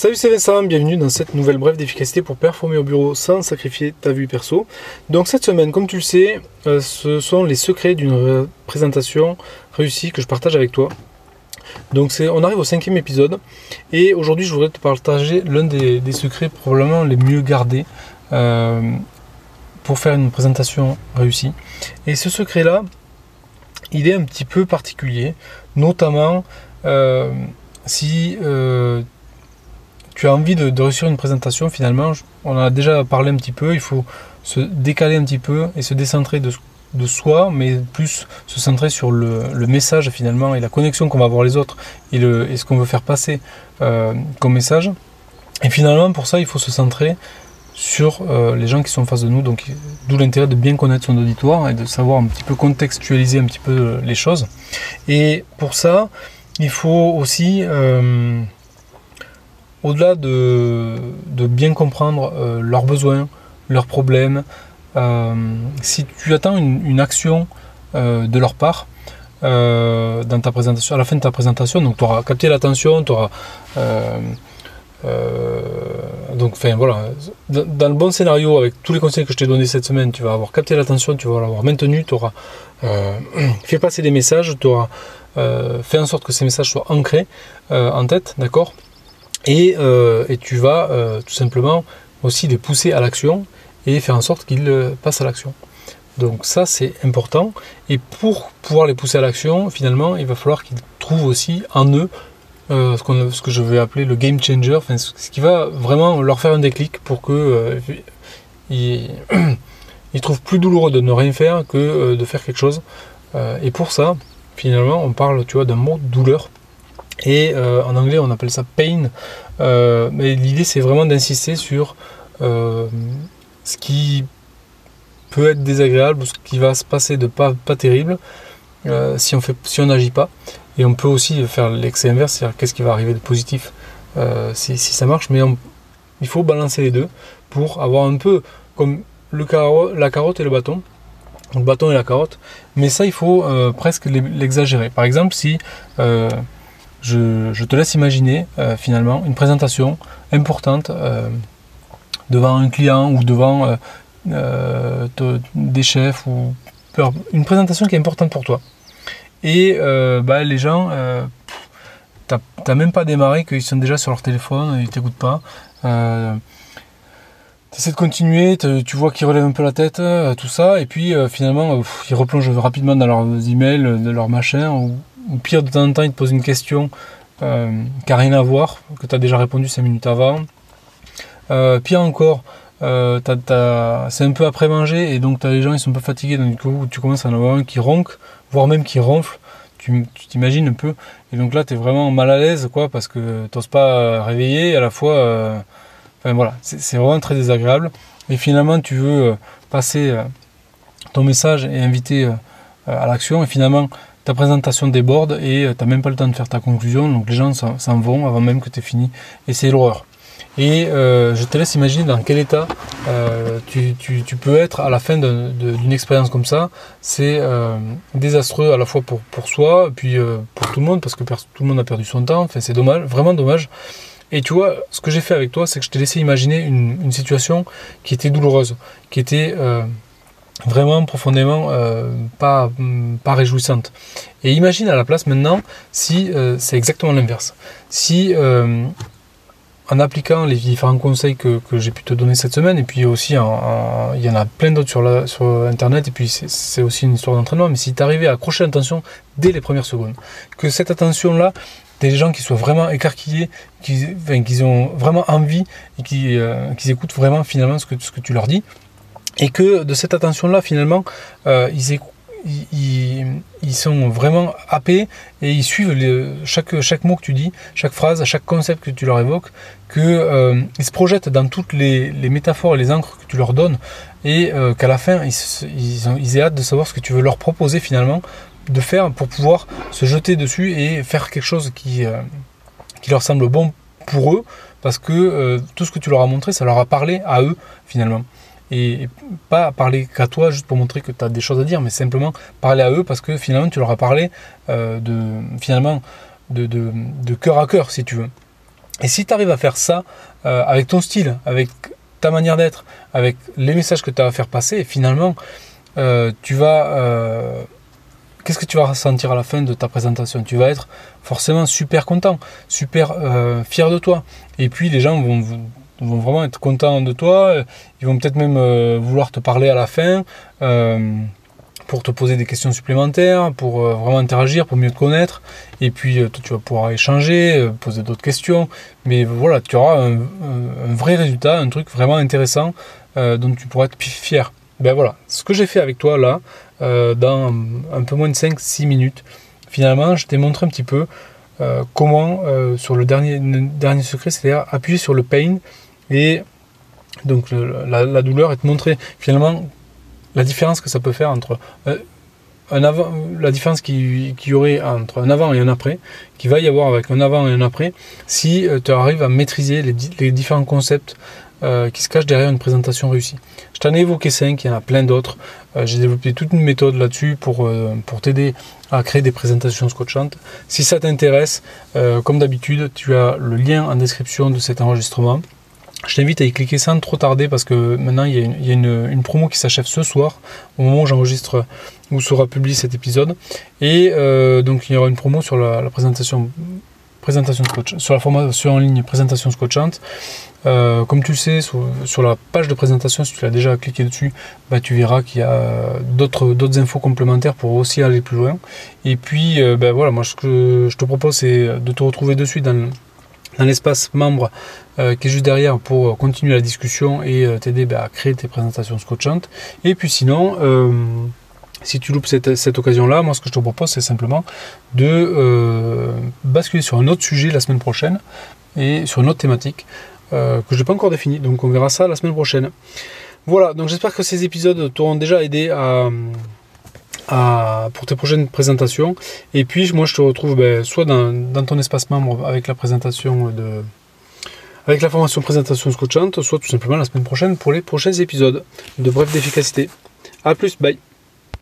Salut c'est Vincent, bienvenue dans cette nouvelle brève d'efficacité pour performer au bureau sans sacrifier ta vie perso. Donc cette semaine, comme tu le sais, euh, ce sont les secrets d'une présentation réussie que je partage avec toi. Donc on arrive au cinquième épisode et aujourd'hui je voudrais te partager l'un des, secrets probablement les mieux gardés euh, pour faire une présentation réussie. Et ce secret-là, il est un petit peu particulier, notamment euh, si envie de, réussir une présentation, finalement, on en a déjà parlé un petit peu, il faut se décaler un petit peu et se décentrer de, soi, mais plus se centrer sur le, message finalement et la connexion qu'on va avoir les autres et, le, ce qu'on veut faire passer euh, comme message. Et finalement, pour ça, il faut se centrer sur euh, les gens qui sont en face de nous. Donc, d'où l'intérêt de bien connaître son auditoire et de savoir un petit peu contextualiser un petit peu euh, les choses. Et pour ça, il faut aussi au-delà de, bien comprendre euh, leurs besoins, leurs problèmes, euh, si tu attends une, action euh, de leur part dans ta présentation, à la fin de ta présentation, donc tu auras capté l'attention, tu auras donc, enfin voilà, dans, le bon scénario, avec tous les conseils que je t'ai donnés cette semaine, tu vas avoir capté l'attention, tu vas l'avoir maintenu, tu auras fait passer des messages, tu auras fait en sorte que ces messages soient ancrés en tête, d'accord? Euh, et, tu vas euh, tout simplement aussi les pousser à l'action et faire en sorte qu'ils euh, passent à l'action. Donc ça c'est important. Et pour pouvoir les pousser à l'action, finalement, il va falloir qu'ils trouvent aussi en eux ce, que je vais appeler le game changer, ce qui va vraiment leur faire un déclic pour que ils, trouvent plus douloureux de ne rien faire que de faire quelque chose. et pour ça, finalement, on parle, tu vois, d'un mot douleur et euh, en anglais, on appelle ça pain. Euh, mais l'idée, c'est vraiment d'insister sur euh, ce qui peut être désagréable ou ce qui va se passer de pas, pas terrible si on si n'agit pas. Et on peut aussi faire l'excès inverse, c'est-à-dire qu'est-ce qui va arriver de positif si, ça marche. Mais il faut balancer les deux pour avoir un peu comme le la carotte et le bâton le bâton et la carotte, mais ça il faut presque l'exagérer. Par exemple, si je, te laisse imaginer euh, finalement une présentation importante euh, devant un client ou devant euh, des chefs ou une présentation qui est importante pour toi. Et bah, les gens, t'as même pas démarré qu'ils sont déjà sur leur téléphone, ils t'écoutent pas. Tu essaies de continuer, tu vois qu'ils relèvent un peu la tête, tout ça, et puis finalement ils replongent rapidement dans leurs emails, dans leurs machins, ou, ou pire, de temps en temps, il te pose une question euh, qui n'a rien à voir, que tu as déjà répondu 5 minutes avant. Euh, pire encore, euh, c'est un peu après manger et donc tu as les gens ils sont un peu fatigués, donc du coup tu commences à en avoir un qui ronque, voire même qui ronfle. Tu t'imagines un peu. Et donc là, tu es vraiment mal à l'aise, quoi, parce que tu n'oses pas réveiller, à la fois. enfin voilà, c'est vraiment très désagréable. Et finalement, tu veux passer ton message et inviter à l'action. Et finalement, ta présentation déborde et euh, tu n'as même pas le temps de faire ta conclusion, donc les gens s'en vont avant même que tu aies fini, et c'est l'horreur. Et euh, je te laisse imaginer dans quel état euh, tu, peux être à la fin d'une expérience comme ça. C'est désastreux à la fois pour, pour soi, puis pour tout le monde, parce que tout le monde a perdu son temps. Enfin, c'est dommage, vraiment dommage. Et tu vois, ce que j'ai fait avec toi, c'est que je t'ai laissé imaginer une, situation qui était douloureuse, qui était vraiment profondément euh, pas, pas réjouissante. Et imagine à la place maintenant si euh, c'est exactement l'inverse. Si euh, en appliquant les différents conseils que, j'ai pu te donner cette semaine, et puis aussi il y en a plein d'autres sur, sur Internet, et puis c'est aussi une histoire d'entraînement, mais si tu arrivais à accrocher l'attention dès les premières secondes, que cette attention-là, des gens qui soient vraiment écarquillés, qui, ont vraiment envie et qui, qui écoutent vraiment finalement ce que, ce que tu leur dis, et que de cette attention-là, finalement, euh, ils, sont vraiment happés et ils suivent chaque, mot que tu dis, chaque phrase, chaque concept que tu leur évoques, qu'ils euh, se projettent dans toutes les, métaphores et les encres que tu leur donnes et euh, qu'à la fin, ils, ont, ils aient hâte de savoir ce que tu veux leur proposer finalement de faire pour pouvoir se jeter dessus et faire quelque chose qui leur semble bon pour eux parce que tout ce que tu leur as montré, ça leur a parlé à eux finalement et pas parler qu'à toi juste pour montrer que tu as des choses à dire, mais simplement parler à eux parce que finalement tu leur as parlé euh, de finalement de, cœur à cœur si tu veux. Et si tu arrives à faire ça euh, avec ton style, avec ta manière d'être, avec les messages que tu as à faire passer, finalement, euh, tu vas... Qu'est-ce que tu vas ressentir à la fin de ta présentation? Tu vas être forcément super content, super fier de toi. Et puis les gens vont, vont, vraiment être contents de toi, ils vont peut-être même vouloir te parler à la fin pour te poser des questions supplémentaires, pour euh, vraiment interagir, pour mieux te connaître. Et puis, euh, tu vas pouvoir échanger, euh, poser d'autres questions. Mais voilà, tu auras un, vrai résultat, un truc vraiment intéressant dont tu pourras être fier. Ben voilà, ce que j'ai fait avec toi là, dans un peu moins de 5-6 minutes, finalement, je t'ai montré un petit peu comment, sur le dernier, dernier secret, c'est-à-dire appuyer sur le pain et donc la, douleur et te montrer finalement la différence que ça peut faire entre euh, un avant, la différence qu'il qui y aurait entre un avant et un après, qui va y avoir avec un avant et un après, si euh, tu arrives à maîtriser les, différents concepts euh, qui se cachent derrière une présentation réussie. Je t'en ai évoqué 5, il y en a plein d'autres. J'ai développé toute une méthode là-dessus pour, pour t'aider à créer des présentations scotchantes. Si ça t'intéresse, comme d'habitude, tu as le lien en description de cet enregistrement. Je t'invite à y cliquer sans trop tarder parce que maintenant il y a une, promo qui s'achève ce soir au moment où j'enregistre ou sera publié cet épisode. Et euh, donc il y aura une promo sur la, présentation présentation sur la formation en ligne présentation scotchante. Euh, comme tu le sais, sur, la page de présentation, si tu l'as déjà cliqué dessus, bah, tu verras qu'il y a d'autres infos complémentaires pour aussi aller plus loin. Et puis, euh, bah, voilà, moi ce que je te propose, c'est de te retrouver dessus dans, dans l'espace membre euh, qui est juste derrière pour continuer la discussion et euh, t'aider bah, à créer tes présentations scotchantes. Et puis sinon, euh, si tu loupes cette, occasion-là, moi ce que je te propose c'est simplement de basculer sur un autre sujet la semaine prochaine et sur une autre thématique que je n'ai pas encore définie. Donc on verra ça la semaine prochaine. Voilà, donc j'espère que ces épisodes t'auront déjà aidé à pour tes prochaines présentations. Et puis moi je te retrouve ben, soit dans, ton espace membre avec la présentation de avec la formation présentation scotchante, soit tout simplement la semaine prochaine pour les prochains épisodes de Bref d'efficacité. A plus, bye